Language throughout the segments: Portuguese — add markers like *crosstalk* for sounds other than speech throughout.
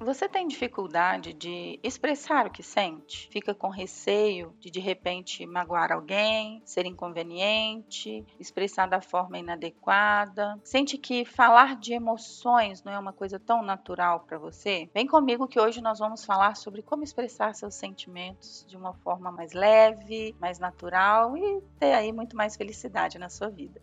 Você tem dificuldade de expressar o que sente? Fica com receio de de repente magoar alguém, ser inconveniente, expressar da forma inadequada? Sente que falar de emoções não é uma coisa tão natural para você? Vem comigo que hoje nós vamos falar sobre como expressar seus sentimentos de uma forma mais leve, mais natural e ter aí muito mais felicidade na sua vida.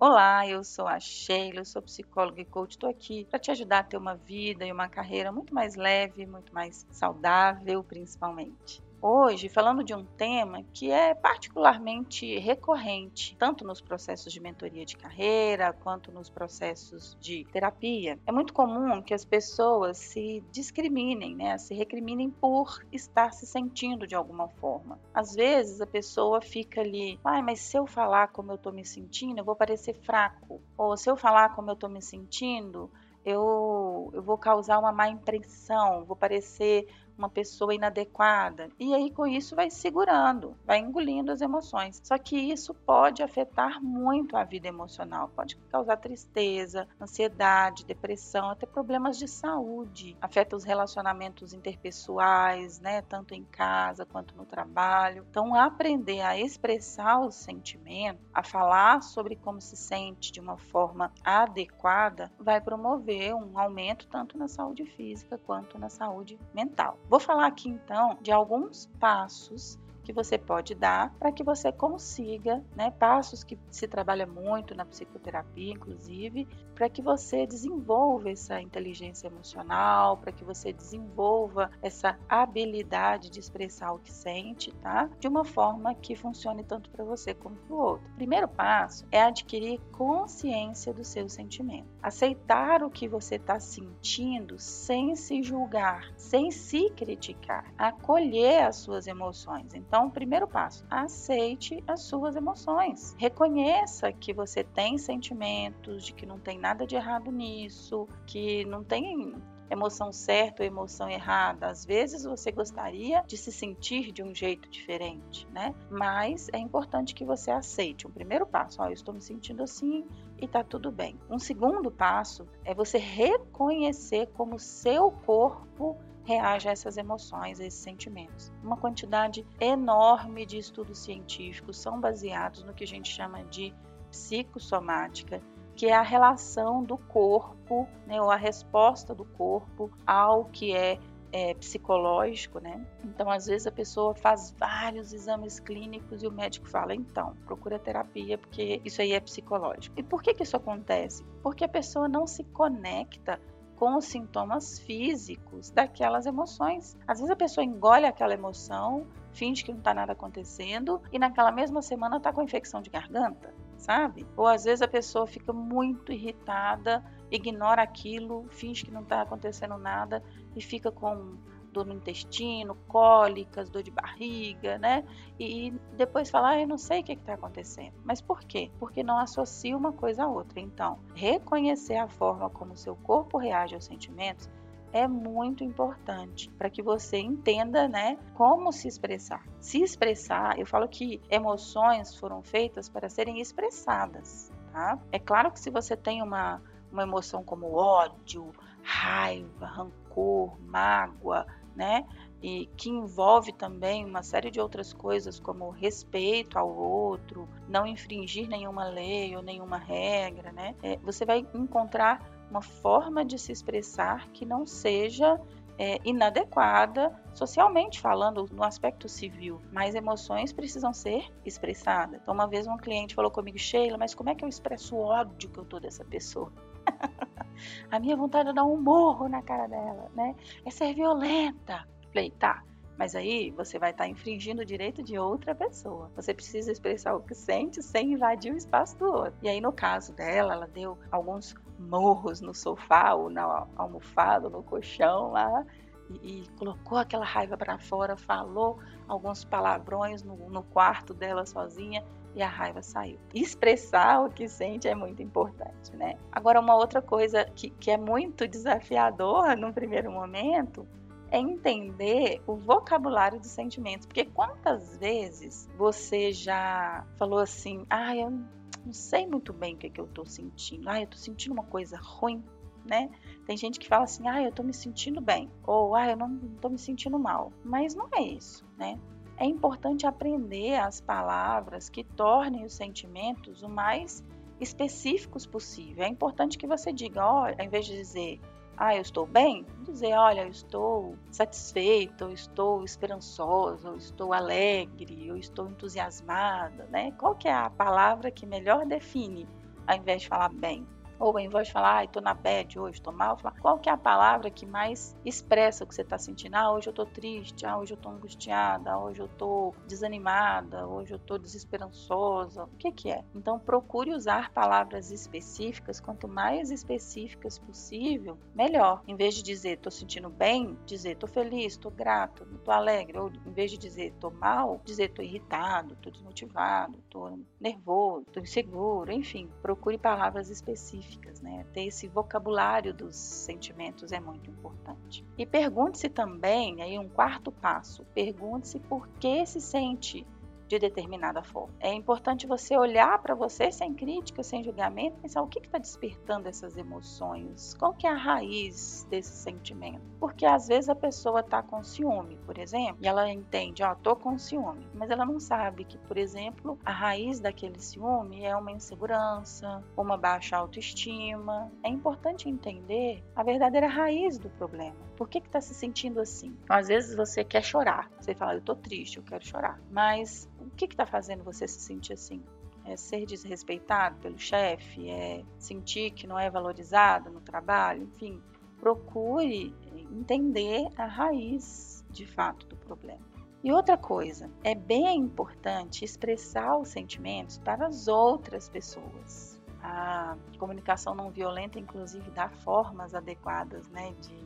Olá, eu sou a Sheila, eu sou psicóloga e coach. Estou aqui para te ajudar a ter uma vida e uma carreira muito mais leve, muito mais saudável, principalmente hoje falando de um tema que é particularmente recorrente, tanto nos processos de mentoria de carreira quanto nos processos de terapia. É muito comum que as pessoas se discriminem, né, se recriminem por estar se sentindo de alguma forma. Às vezes a pessoa fica ali, ai, mas se eu falar como eu estou me sentindo, eu vou parecer fraco. Ou se eu falar como eu estou me sentindo, eu, eu vou causar uma má impressão, vou parecer uma pessoa inadequada. E aí, com isso, vai segurando, vai engolindo as emoções. Só que isso pode afetar muito a vida emocional, pode causar tristeza, ansiedade, depressão, até problemas de saúde. Afeta os relacionamentos interpessoais, né? Tanto em casa quanto no trabalho. Então, aprender a expressar os sentimentos, a falar sobre como se sente de uma forma adequada, vai promover um aumento tanto na saúde física quanto na saúde mental. Vou falar aqui então de alguns passos que você pode dar para que você consiga, né, passos que se trabalha muito na psicoterapia, inclusive, para que você desenvolva essa inteligência emocional, para que você desenvolva essa habilidade de expressar o que sente, tá? De uma forma que funcione tanto para você como para o outro. Primeiro passo é adquirir consciência do seu sentimento. Aceitar o que você está sentindo sem se julgar, sem se criticar. Acolher as suas emoções. Então, então, primeiro passo, aceite as suas emoções. Reconheça que você tem sentimentos, de que não tem nada de errado nisso, que não tem emoção certa ou emoção errada. Às vezes você gostaria de se sentir de um jeito diferente, né? Mas é importante que você aceite. Um primeiro passo, ó, eu estou me sentindo assim e tá tudo bem. Um segundo passo é você reconhecer como seu corpo reage a essas emoções, a esses sentimentos. Uma quantidade enorme de estudos científicos são baseados no que a gente chama de psicossomática, que é a relação do corpo, né, ou a resposta do corpo ao que é, é psicológico, né? Então, às vezes a pessoa faz vários exames clínicos e o médico fala, então, procura terapia porque isso aí é psicológico. E por que que isso acontece? Porque a pessoa não se conecta com os sintomas físicos daquelas emoções. Às vezes a pessoa engole aquela emoção, finge que não está nada acontecendo e naquela mesma semana está com infecção de garganta, sabe? Ou às vezes a pessoa fica muito irritada, ignora aquilo, finge que não está acontecendo nada e fica com dor no intestino, cólicas, dor de barriga, né? E, depois falar, ah, eu não sei o que está acontecendo. Mas por quê? Porque não associa uma coisa à outra. Então, reconhecer a forma como o seu corpo reage aos sentimentos é muito importante para que você entenda, né, como se expressar. Se expressar, eu falo que emoções foram feitas para serem expressadas, tá? É claro que se você tem uma uma emoção como ódio, raiva, rancor, mágoa, né? E que envolve também uma série de outras coisas, como respeito ao outro, não infringir nenhuma lei ou nenhuma regra, né? É, você vai encontrar uma forma de se expressar que não seja é, inadequada socialmente falando, no aspecto civil. Mas emoções precisam ser expressadas. Então, uma vez um cliente falou comigo, Sheila, mas como é que eu expresso o ódio que eu tô dessa pessoa? *laughs* a minha vontade é dar um morro na cara dela, né? É ser violenta. Falei, tá. Mas aí você vai estar tá infringindo o direito de outra pessoa. Você precisa expressar o que sente sem invadir o espaço do outro. E aí, no caso dela, ela deu alguns morros no sofá ou na almofada, no colchão lá. E, e colocou aquela raiva para fora, falou alguns palavrões no, no quarto dela sozinha e a raiva saiu. *laughs* Expressar o que sente é muito importante, né? Agora, uma outra coisa que, que é muito desafiadora no primeiro momento é entender o vocabulário dos sentimentos. Porque quantas vezes você já falou assim, ah, eu não sei muito bem o que, é que eu estou sentindo. Ah, eu estou sentindo uma coisa ruim, né? Tem gente que fala assim, ah, eu estou me sentindo bem, ou ah, eu não estou me sentindo mal. Mas não é isso, né? É importante aprender as palavras que tornem os sentimentos o mais específicos possível. É importante que você diga, olha, ao invés de dizer ah, eu estou bem, dizer, olha, eu estou satisfeito, eu estou esperançoso, eu estou alegre, eu estou entusiasmada, né? Qual que é a palavra que melhor define, ao invés de falar bem? Ou em vez de falar, ah, estou na bad hoje, estou mal, falar, qual que é a palavra que mais expressa o que você está sentindo? Ah, hoje eu estou triste, ah, hoje eu estou angustiada, hoje eu estou desanimada, hoje eu estou desesperançosa. O que, que é? Então procure usar palavras específicas, quanto mais específicas possível, melhor. Em vez de dizer estou sentindo bem, dizer estou feliz, estou grato, estou alegre. Ou em vez de dizer estou mal, dizer estou irritado, estou desmotivado, estou nervoso, estou inseguro, enfim, procure palavras específicas específicas, né? Ter esse vocabulário dos sentimentos é muito importante. E pergunte-se também, aí um quarto passo, pergunte-se por que se sente de determinada forma. É importante você olhar para você sem crítica, sem julgamento, pensar o que está despertando essas emoções, qual que é a raiz desse sentimento. Porque às vezes a pessoa está com ciúme, por exemplo, e ela entende, ó, oh, tô com ciúme, mas ela não sabe que, por exemplo, a raiz daquele ciúme é uma insegurança, uma baixa autoestima. É importante entender a verdadeira raiz do problema. Por que está se sentindo assim? Às vezes você quer chorar, você fala, eu tô triste, eu quero chorar, mas o que está fazendo você se sentir assim? É ser desrespeitado pelo chefe? É sentir que não é valorizado no trabalho? Enfim, procure entender a raiz de fato do problema. E outra coisa, é bem importante expressar os sentimentos para as outras pessoas. A comunicação não violenta, inclusive, dá formas adequadas né, de,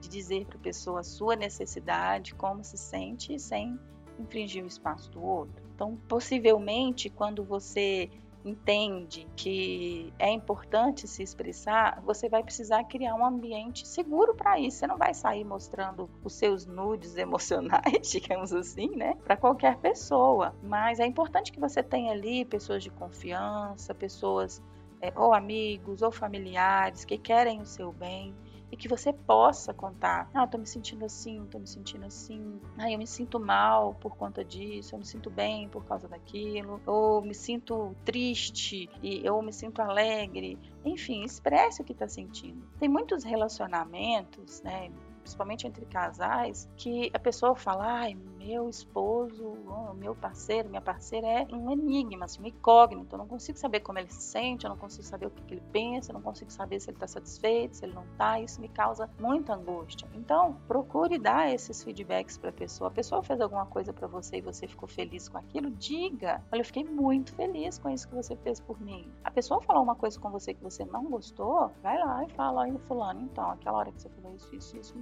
de dizer para a pessoa a sua necessidade, como se sente, sem infringir o espaço do outro. Então, possivelmente, quando você entende que é importante se expressar, você vai precisar criar um ambiente seguro para isso. Você não vai sair mostrando os seus nudes *laughs* emocionais, digamos assim, né, para qualquer pessoa. Mas é importante que você tenha ali pessoas de confiança, pessoas é, ou amigos ou familiares que querem o seu bem e que você possa contar. Ah, eu tô me sentindo assim, tô me sentindo assim. Ah, eu me sinto mal por conta disso, eu me sinto bem por causa daquilo, ou me sinto triste e eu me sinto alegre. Enfim, expresse o que está sentindo. Tem muitos relacionamentos, né, principalmente entre casais, que a pessoa fala, ai, meu esposo, meu parceiro, minha parceira é um enigma, assim, um incógnito. Eu não consigo saber como ele se sente, eu não consigo saber o que, que ele pensa, eu não consigo saber se ele está satisfeito, se ele não está. Isso me causa muita angústia. Então, procure dar esses feedbacks para a pessoa. A pessoa fez alguma coisa para você e você ficou feliz com aquilo, diga. Olha, eu fiquei muito feliz com isso que você fez por mim. A pessoa falou uma coisa com você que você não gostou, vai lá e fala, olha, fulano, então, aquela hora que você falou isso, isso, isso,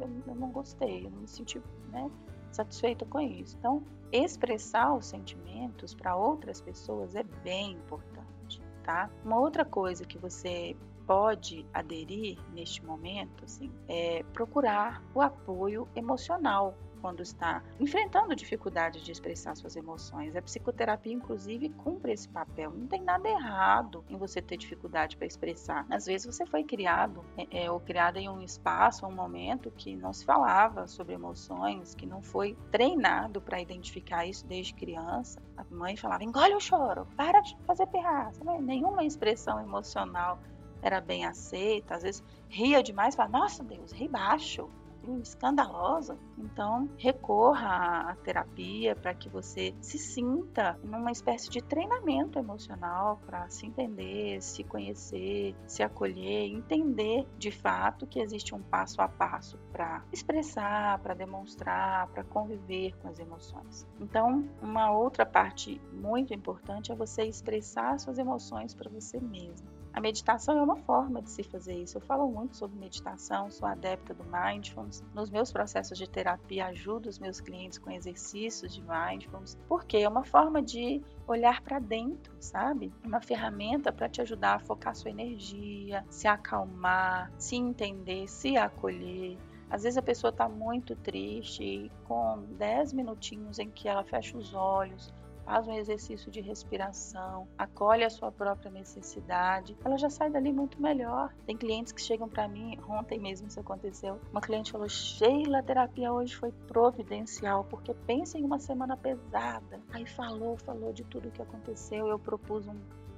eu, não gostei, eu não me senti, né? satisfeita com isso. Então, expressar os sentimentos para outras pessoas é bem importante, tá? Uma outra coisa que você pode aderir neste momento, assim, é procurar o apoio emocional quando está enfrentando dificuldade de expressar suas emoções. A psicoterapia, inclusive, cumpre esse papel. Não tem nada errado em você ter dificuldade para expressar. Às vezes você foi criado é, é, ou criada em um espaço, um momento que não se falava sobre emoções, que não foi treinado para identificar isso desde criança. A mãe falava: engole o choro, para de fazer pirraça. Nenhuma expressão emocional era bem aceita. Às vezes ria demais, falava: nossa Deus, ri baixo escandalosa. Então, recorra à terapia para que você se sinta numa espécie de treinamento emocional para se entender, se conhecer, se acolher, entender de fato que existe um passo a passo para expressar, para demonstrar, para conviver com as emoções. Então, uma outra parte muito importante é você expressar suas emoções para você mesmo. A meditação é uma forma de se fazer isso. Eu falo muito sobre meditação, sou adepta do mindfulness. Nos meus processos de terapia, ajudo os meus clientes com exercícios de mindfulness, porque é uma forma de olhar para dentro, sabe? Uma ferramenta para te ajudar a focar sua energia, se acalmar, se entender, se acolher. Às vezes a pessoa está muito triste e com 10 minutinhos em que ela fecha os olhos, faz um exercício de respiração, acolhe a sua própria necessidade, ela já sai dali muito melhor. Tem clientes que chegam para mim, ontem mesmo isso aconteceu, uma cliente falou: Sheila, a terapia hoje foi providencial, porque pensa em uma semana pesada. Aí falou, falou de tudo o que aconteceu. Eu propus um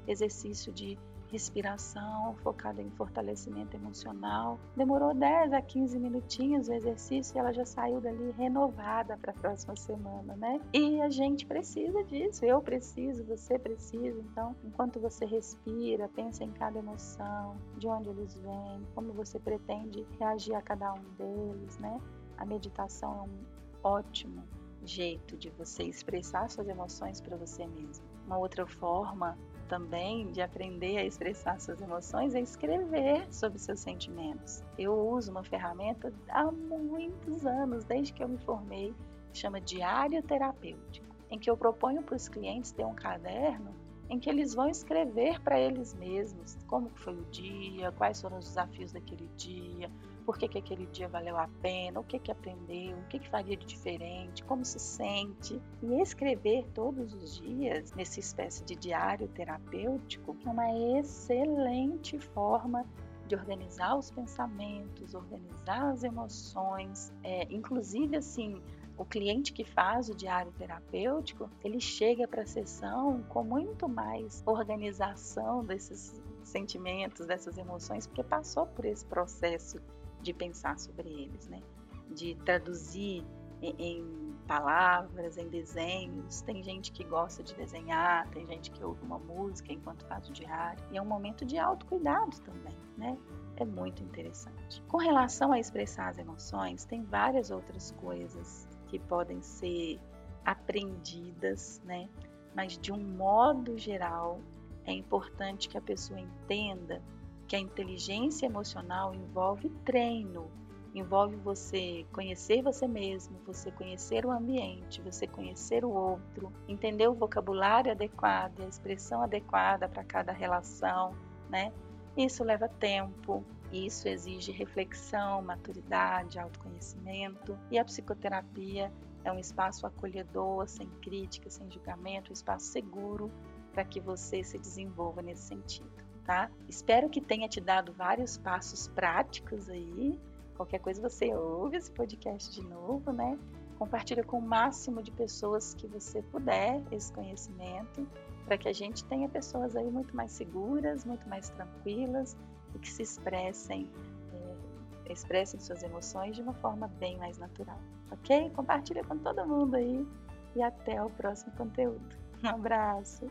exercício de respiração focada em fortalecimento emocional. Demorou 10 a 15 minutinhos o exercício e ela já saiu dali renovada para a próxima semana, né? E a gente precisa disso, eu preciso, você precisa. Então, enquanto você respira, pensa em cada emoção, de onde eles vêm, como você pretende reagir a cada um deles, né? A meditação é um ótimo jeito de você expressar suas emoções para você mesmo. Uma outra forma também de aprender a expressar suas emoções é escrever sobre seus sentimentos. Eu uso uma ferramenta há muitos anos, desde que eu me formei, que chama Diário Terapêutico, em que eu proponho para os clientes ter um caderno em que eles vão escrever para eles mesmos como foi o dia, quais foram os desafios daquele dia, por que, que aquele dia valeu a pena, o que, que aprendeu, o que, que faria de diferente, como se sente. E escrever todos os dias, nessa espécie de diário terapêutico, é uma excelente forma de organizar os pensamentos, organizar as emoções, é, inclusive assim o cliente que faz o diário terapêutico, ele chega para a sessão com muito mais organização desses sentimentos, dessas emoções, porque passou por esse processo de pensar sobre eles, né? De traduzir em, em palavras, em desenhos. Tem gente que gosta de desenhar, tem gente que ouve uma música enquanto faz o diário. E é um momento de autocuidado também, né? É muito interessante. Com relação a expressar as emoções, tem várias outras coisas que podem ser aprendidas, né? Mas de um modo geral, é importante que a pessoa entenda que a inteligência emocional envolve treino, envolve você conhecer você mesmo, você conhecer o ambiente, você conhecer o outro, entender o vocabulário adequado, a expressão adequada para cada relação, né? Isso leva tempo, isso exige reflexão, maturidade, autoconhecimento e a psicoterapia é um espaço acolhedor, sem crítica, sem julgamento, um espaço seguro para que você se desenvolva nesse sentido, tá? Espero que tenha te dado vários passos práticos aí. Qualquer coisa você ouve esse podcast de novo, né? Compartilha com o máximo de pessoas que você puder esse conhecimento, para que a gente tenha pessoas aí muito mais seguras, muito mais tranquilas e que se expressem, é, expressem suas emoções de uma forma bem mais natural, ok? Compartilha com todo mundo aí e até o próximo conteúdo. Um abraço!